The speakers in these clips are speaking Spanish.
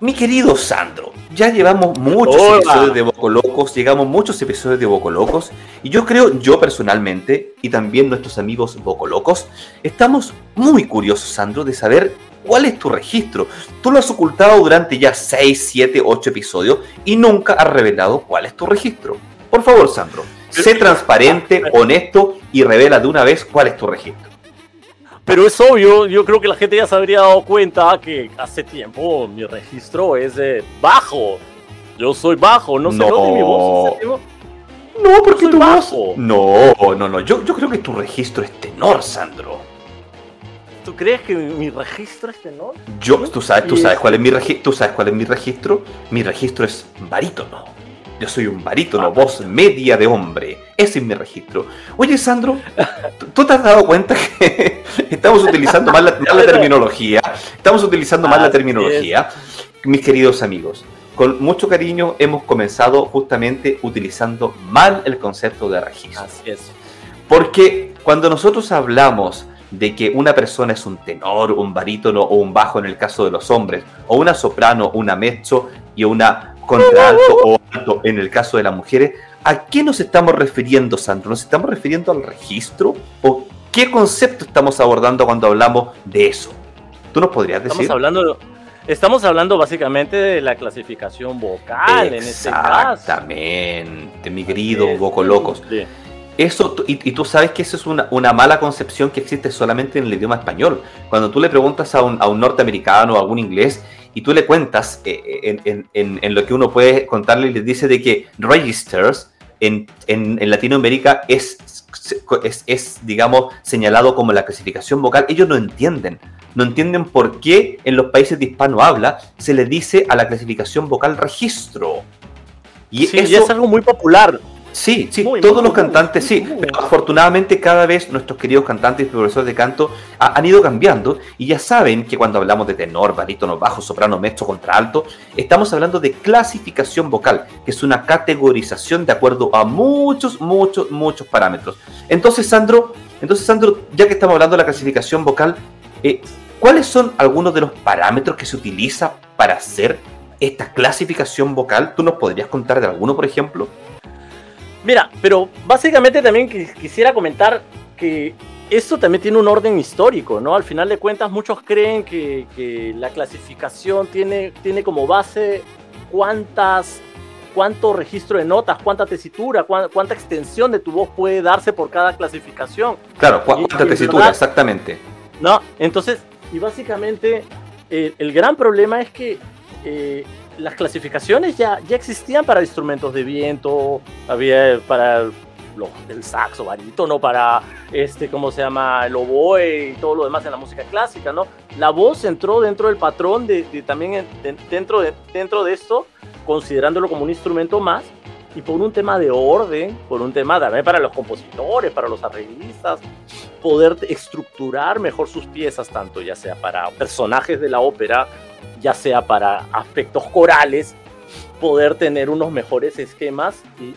Mi querido Sandro, ya llevamos muchos episodios de Bocolocos, llegamos muchos episodios de Bocolocos, y yo creo, yo personalmente, y también nuestros amigos Bocolocos, estamos muy curiosos, Sandro, de saber cuál es tu registro. Tú lo has ocultado durante ya 6, 7, 8 episodios y nunca has revelado cuál es tu registro. Por favor, Sandro, sé transparente, honesto y revela de una vez cuál es tu registro. Pero es obvio, yo creo que la gente ya se habría dado cuenta que hace tiempo mi registro es de bajo. Yo soy bajo, no, no. sé mi voz. No, porque tu bajo. No, no, no. Yo, yo creo que tu registro es tenor, Sandro. ¿Tú crees que mi, registro es tenor? Yo, tú sabes, tú sabes cuál es mi registro. ¿Tú sabes cuál es mi registro? Mi registro es barítono. Yo soy un barítono, ah. voz media de hombre. Ese es mi registro. Oye, Sandro, ¿tú te has dado cuenta que estamos utilizando mal la, terminología? Estamos utilizando mal la terminología. Mis queridos amigos, con mucho cariño hemos comenzado justamente utilizando mal el concepto de registro. Así es. Porque cuando nosotros hablamos de que una persona es un tenor, un barítono o un bajo en el caso de los hombres, o una soprano, una mezzo y una contralto o alto en el caso de las mujeres, ¿a qué nos estamos refiriendo, Sandro? ¿Nos estamos refiriendo al registro? ¿O qué concepto estamos abordando cuando hablamos de eso? ¿Tú nos podrías decir? Estamos hablando, estamos hablando básicamente de la clasificación vocal en este caso. Exactamente, mi querido Boco Locos. Eso, y, tú sabes que eso es una, mala concepción que existe solamente en el idioma español. Cuando tú le preguntas a un, a un norteamericano o a algún inglés y tú le cuentas eh, en, lo que uno puede contarle y le dice de que registers en, Latinoamérica es, es, digamos, señalado como la clasificación vocal, ellos no entienden. No entienden por qué en los países de hispano habla se le dice a la clasificación vocal registro. Y eso, es algo muy popular. Sí, sí, todos los cantantes, sí. Pero afortunadamente cada vez nuestros queridos cantantes y profesores de canto han ido cambiando y ya saben que cuando hablamos de tenor, barítono, bajo, soprano, mezzo, contralto, estamos hablando de clasificación vocal, que es una categorización de acuerdo a muchos, muchos, muchos parámetros. Entonces, Sandro, entonces, Sandro, ya que estamos hablando de la clasificación vocal, eh, ¿cuáles son algunos de los parámetros que se utiliza para hacer esta clasificación vocal? ¿Tú nos podrías contar de alguno, por ejemplo? Mira, pero básicamente también quisiera comentar que esto también tiene un orden histórico, ¿no? Al final de cuentas, muchos creen que, la clasificación tiene, tiene como base cuántas, cuánto registro de notas, cuánta tesitura, cuánta, extensión de tu voz puede darse por cada clasificación. Claro, cuánta tesitura, exactamente. No, entonces, y básicamente eh, el gran problema es que eh, las clasificaciones ya, ya existían para instrumentos de viento, había para el saxo, barítono, para este, ¿cómo se llama? El oboe y todo lo demás en la música clásica, ¿no? La voz entró dentro del patrón de, también dentro, de, dentro de esto, considerándolo como un instrumento más, y por un tema de orden, por un tema también para los compositores, para los arreglistas, poder estructurar mejor sus piezas, tanto ya sea para personajes de la ópera, ya sea para aspectos corales, poder tener unos mejores esquemas y,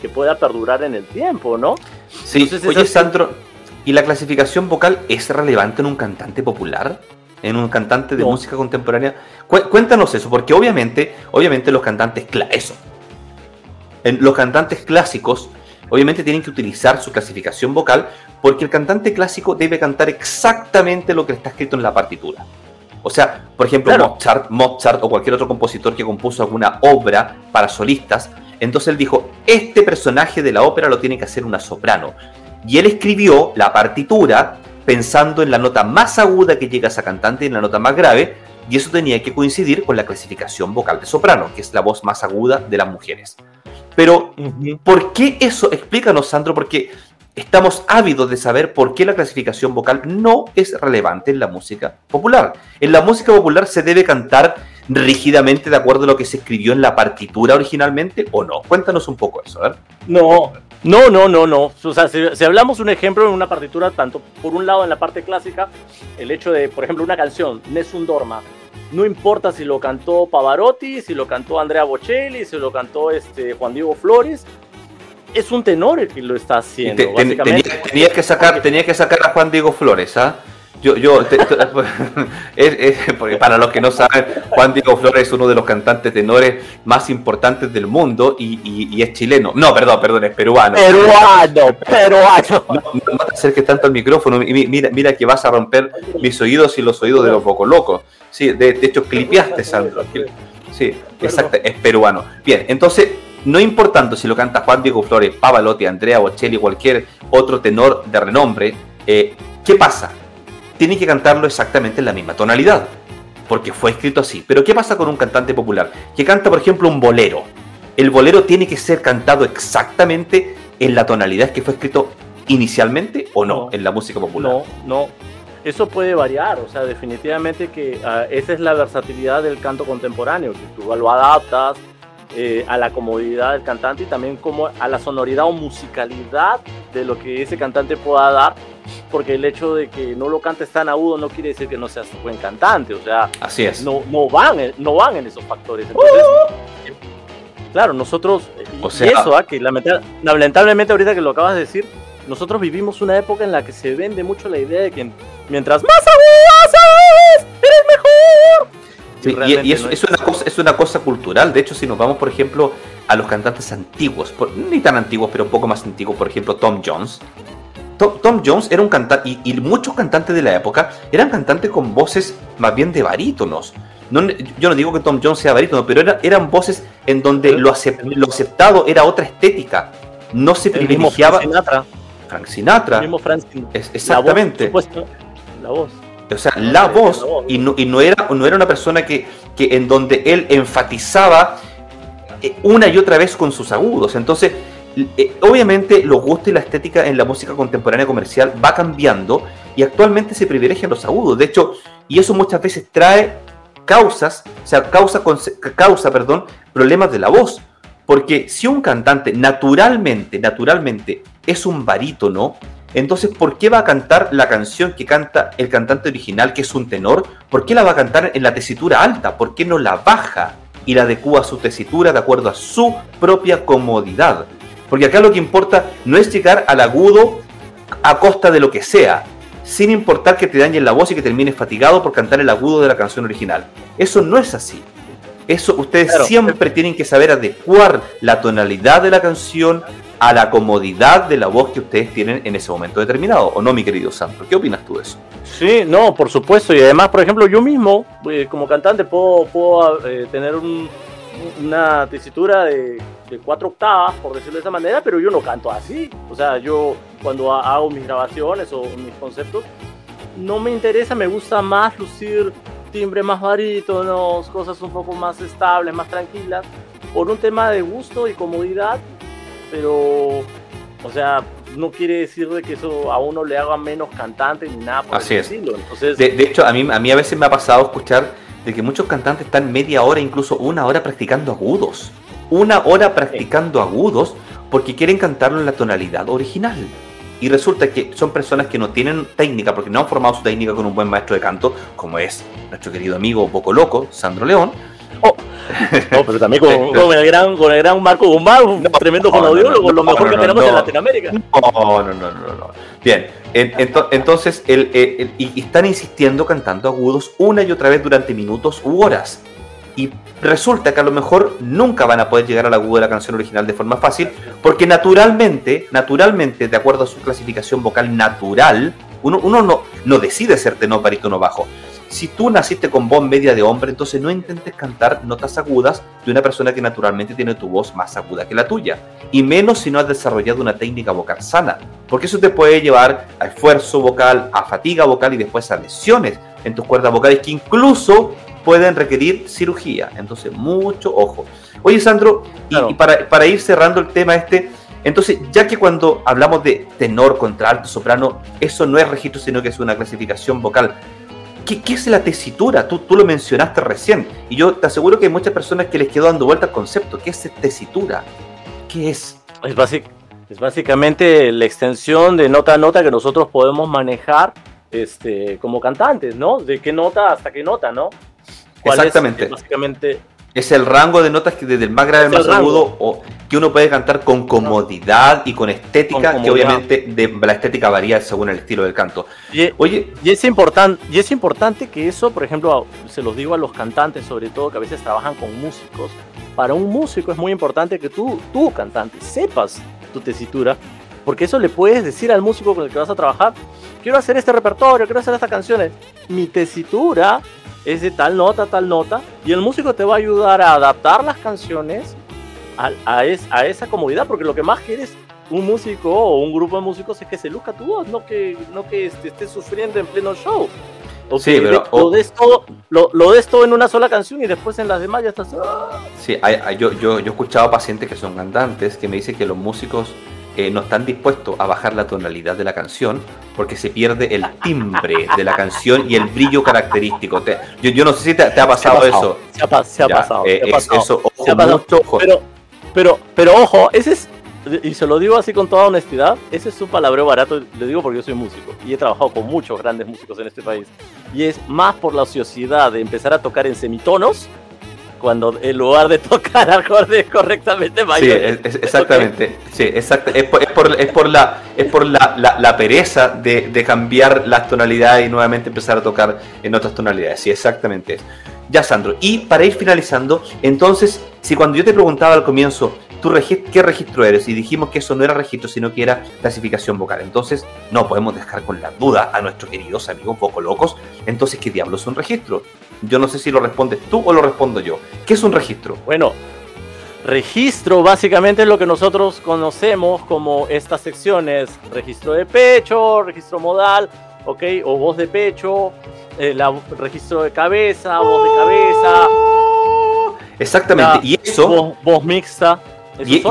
que pueda perdurar en el tiempo, ¿no? Sí, oye Sandro, ¿y la clasificación vocal es relevante en un cantante popular? ¿En un cantante de música contemporánea? cuéntanos eso, porque obviamente, obviamente los cantantes, eso, en los cantantes clásicos obviamente tienen que utilizar su clasificación vocal porque el cantante clásico debe cantar exactamente lo que está escrito en la partitura. O sea, por ejemplo, Mozart, Mozart o cualquier otro compositor que compuso alguna obra para solistas, entonces él dijo, este personaje de la ópera lo tiene que hacer una soprano. Y él escribió la partitura pensando en la nota más aguda que llega a esa cantante y en la nota más grave, y eso tenía que coincidir con la clasificación vocal de soprano, que es la voz más aguda de las mujeres. Pero, ¿por qué eso? Explícanos, Sandro, porque estamos ávidos de saber por qué la clasificación vocal no es relevante en la música popular. En la música popular se debe cantar rígidamente de acuerdo a lo que se escribió en la partitura originalmente o no. Cuéntanos un poco eso, a ver. No, no, no, no, no. O sea, si, hablamos un ejemplo en una partitura, tanto por un lado en la parte clásica, el hecho de, por ejemplo, una canción, Nessun Dorma, no importa si lo cantó Pavarotti, si lo cantó Andrea Bocelli, si lo cantó este, Juan Diego Flores, es un tenor el que lo está haciendo. tenía, que sacar, tenía que sacar a Juan Diego Flores, ¿ah? Yo, yo porque para los que no saben, Juan Diego Flores es uno de los cantantes tenores más importantes del mundo y, es chileno. No, perdón, perdón, es peruano. Peruano, peruano. No, no, te acerques tanto al micrófono. Mira, mira que vas a romper mis oídos y los oídos de los locos. Sí, de, hecho, clipeaste, Sandro. Sí, exacto, es peruano. Bien, entonces, no importando si lo canta Juan Diego Flores, Pavalotti, Andrea Bocelli, cualquier otro tenor de renombre, eh, ¿qué pasa? tiene que cantarlo exactamente en la misma tonalidad, porque fue escrito así. Pero ¿qué pasa con un cantante popular? Que canta, por ejemplo, un bolero. El bolero tiene que ser cantado exactamente en la tonalidad que fue escrito inicialmente o no, en la música popular. No, no. Eso puede variar, o sea, definitivamente que ah, esa es la versatilidad del canto contemporáneo, que tú lo adaptas eh, a la comodidad del cantante y también como a la sonoridad o musicalidad de lo que ese cantante pueda dar porque el hecho de que no lo cantes tan agudo no quiere decir que no seas buen cantante, o sea, así es. No, no, van, no van en esos factores. Entonces, claro, nosotros, o sea, y eso, ¿ah? que lamentablemente ahorita que lo acabas de decir, nosotros vivimos una época en la que se vende mucho la idea de que mientras más agudo. Sí, y, eso, es, una cosa, es una cosa cultural. De hecho, si nos vamos, por ejemplo, a los cantantes antiguos, ni tan antiguos, pero un poco más antiguos, por ejemplo, Tom Jones, Tom, Jones era un cantante, y, muchos cantantes de la época eran cantantes con voces más bien de barítonos. yo no digo que Tom Jones sea barítono, pero eran voces en donde lo, aceptado era otra estética. No se privilegiaba. Frank Sinatra. Frank Sinatra. mismo Frank exactamente. La voz, O sea, la voz, y no, y no, era, no era una persona que, que en donde él enfatizaba eh, una y otra vez con sus agudos. Entonces, eh, obviamente los gustos y la estética en la música contemporánea comercial va cambiando y actualmente se privilegian los agudos. De hecho, y eso muchas veces trae causas, o sea, causa, causa perdón, problemas de la voz. Porque si un cantante naturalmente, naturalmente es un barítono, entonces ¿por qué va a cantar la canción que canta el cantante original, que es un tenor? ¿Por qué la va a cantar en la tesitura alta? ¿Por qué no la baja y la adecua a su tesitura de acuerdo a su propia comodidad? Porque acá lo que importa no es llegar al agudo a costa de lo que sea, sin importar que te dañen la voz y que termines fatigado por cantar el agudo de la canción original. Eso no es así. Eso ustedes siempre tienen que saber adecuar la tonalidad de la canción a la comodidad de la voz que ustedes tienen en ese momento determinado. ¿O no, mi querido Santo? ¿Qué opinas tú de eso? Sí, no, por supuesto. Y además, por ejemplo, yo mismo, eh, como cantante, puedo, puedo eh, tener una tesitura de de cuatro octavas, por decirlo de esa manera, pero yo no canto así. O sea, yo cuando hago mis grabaciones o mis conceptos, no me interesa, me gusta más lucir timbre más barítonos, cosas un poco más estables, más tranquilas, por un tema de gusto y comodidad, pero, o sea, no quiere decir de que eso a uno le haga menos cantante ni nada por Así es. Entonces, de, de, hecho, a mí, a mí a veces me ha pasado escuchar de que muchos cantantes están media hora, incluso una hora practicando agudos una hora practicando agudos porque quieren cantarlo en la tonalidad original. Y resulta que son personas que no tienen técnica, porque no han formado su técnica con un buen maestro de canto, como es nuestro querido amigo Poco Loco, Sandro León. Oh, pero también con, el gran, con el gran Marco Guzmán, un tremendo no, lo mejor que tenemos en Latinoamérica. No, no, no, no, no. Bien, entonces el, y están insistiendo cantando agudos una y otra vez durante minutos u horas. Y resulta que a lo mejor nunca van a poder llegar al agudo de la canción original de forma fácil, porque naturalmente, naturalmente, de acuerdo a su clasificación vocal natural, uno, uno no, no decide ser tenor, barítono, bajo. Si tú naciste con voz media de hombre, entonces no intentes cantar notas agudas de una persona que naturalmente tiene tu voz más aguda que la tuya. Y menos si no has desarrollado una técnica vocal sana. Porque eso te puede llevar a esfuerzo vocal, a fatiga vocal y después a lesiones en tus cuerdas vocales que incluso pueden requerir cirugía. Entonces, mucho ojo. Oye, Sandro, y, para, ir cerrando el tema este, entonces, ya que cuando hablamos de tenor, contralto, soprano, eso no es registro, sino que es una clasificación vocal. ¿Qué, es la tesitura? Tú, tú lo mencionaste recién. Y yo te aseguro que hay muchas personas que les quedó dando vuelta al concepto. ¿Qué es tesitura? ¿Qué es? Es, es básicamente la extensión de nota a nota que nosotros podemos manejar este, como cantantes, ¿no? De qué nota hasta qué nota, ¿no? Exactamente. Es, básicamente. Es el rango de notas que desde el más grave al más agudo, o que uno puede cantar con comodidad y con estética, que obviamente de, la estética varía según el estilo del canto. Y, Oye, y es, importante, y es importante que eso, por ejemplo, se los digo a los cantantes, sobre todo que a veces trabajan con músicos. Para un músico es muy importante que tú, tú cantante, sepas tu tesitura, porque eso le puedes decir al músico con el que vas a trabajar, quiero hacer este repertorio, quiero hacer estas canciones. Mi tesitura es de tal nota, tal nota, y el músico te va a ayudar a adaptar las canciones a, a, a esa comodidad, porque lo que más quieres un músico o un grupo de músicos es que se luzca tu voz, no que, no que estés sufriendo en pleno show. O sí, pero, lo, des todo, lo, lo, des todo en una sola canción y después en las demás ya estás. Sí, hay, yo, yo, yo he escuchado pacientes que son cantantes que me dicen que los músicos eh, no están dispuestos a bajar la tonalidad de la canción porque se pierde el timbre de la canción y el brillo característico. yo, yo, no sé si te, ha pasado, eso. Se ha, se ha pasado. Eh, eso, ojo, Pero, pero, pero ojo, ese es y se lo digo así con toda honestidad, ese es un palabreo barato, le digo porque yo soy músico y he trabajado con muchos grandes músicos en este país. Y es más por la ociosidad de empezar a tocar en semitonos cuando en lugar de tocar acordes correctamente Sí, exactamente. Sí, exacto. Es por, es por, es por la, es por la, la, pereza de, de, cambiar las tonalidades y nuevamente empezar a tocar en otras tonalidades. Sí, exactamente. Ya, Sandro. Y para ir finalizando, entonces, si cuando yo te preguntaba al comienzo, ¿tú qué registro eres? Y dijimos que eso no era registro, sino que era clasificación vocal. Entonces, no podemos dejar con la duda a nuestros queridos amigos poco locos. Entonces, ¿qué diablos es un registro? Yo no sé si lo respondes tú o lo respondo yo. ¿Qué es un registro? Bueno, registro básicamente es lo que nosotros conocemos como estas secciones. Registro de pecho, registro modal, ¿ok? O voz de pecho, eh, registro de cabeza, voz de cabeza. Exactamente, y eso... voz mixta. Y,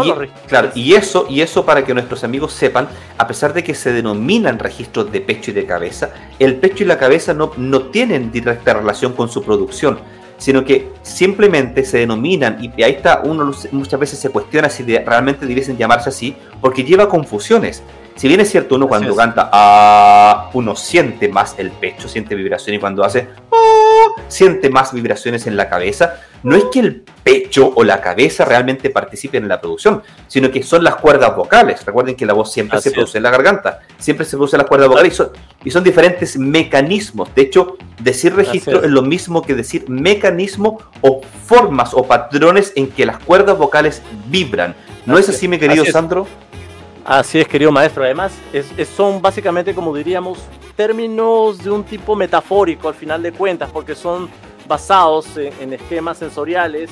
claro, y eso, y eso para que nuestros amigos sepan, a pesar de que se denominan registros de pecho y de cabeza, el pecho y la cabeza no, no tienen directa relación con su producción, sino que simplemente se denominan, y ahí está, uno muchas veces se cuestiona si realmente debiesen llamarse así, porque lleva confusiones. Si bien es cierto, uno cuando canta, ah, uno siente más el pecho, siente vibración, y cuando hace, ah, siente más vibraciones en la cabeza, no es que el pecho o la cabeza realmente participen en la producción, sino que son las cuerdas vocales. Recuerden que la voz siempre se produce en la garganta, siempre se produce en las cuerdas vocales y son, diferentes mecanismos. De hecho, decir registro es. lo mismo que decir mecanismo o formas o patrones en que las cuerdas vocales vibran. ¿No es así, mi querido Sandro? Así es, querido maestro. Además, son básicamente, como diríamos, términos de un tipo metafórico al final de cuentas, porque son basados en, esquemas sensoriales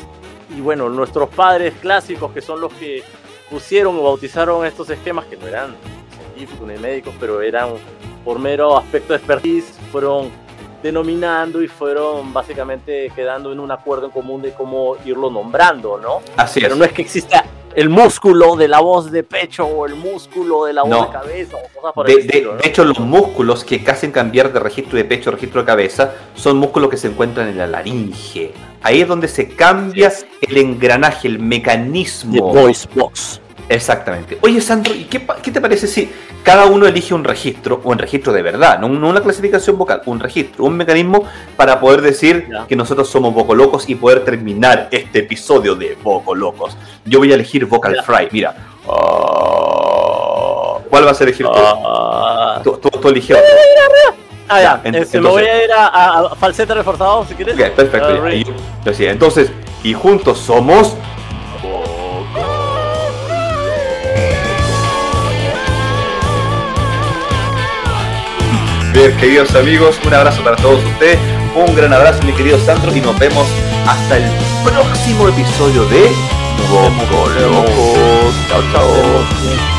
y bueno, nuestros padres clásicos que son los que pusieron o bautizaron estos esquemas que no eran científicos ni médicos, pero eran por mero aspecto de expertise, fueron denominando y fueron básicamente quedando en un acuerdo en común de cómo irlo nombrando, ¿no? Así Pero no es que exista el músculo de la voz de pecho o el músculo de la voz de cabeza o cosas por de, de, hecho, los músculos que hacen cambiar de registro de pecho a registro de cabeza son músculos que se encuentran en la laringe. Ahí es donde se cambia el engranaje, el mecanismo. The voice box. Exactamente. Oye, Sandro, ¿y qué, te parece si cada uno elige un registro, o un registro de verdad, no, una clasificación vocal, un registro, un mecanismo para poder decir que nosotros somos Voco Locos y poder terminar este episodio de Voco Locos? Yo voy a elegir Vocal Fry, mira. Ah, ¿Cuál vas a elegir tú? Uh, tú, tú, eliges Ah, ya. Este, me voy a ir a, falsete reforzado si quieres. Ok, perfecto. entonces, y juntos somos queridos amigos. Un abrazo para todos ustedes. Un gran abrazo, mi querido Sandro. Y nos vemos hasta el próximo episodio de Nuevos Chao, chao.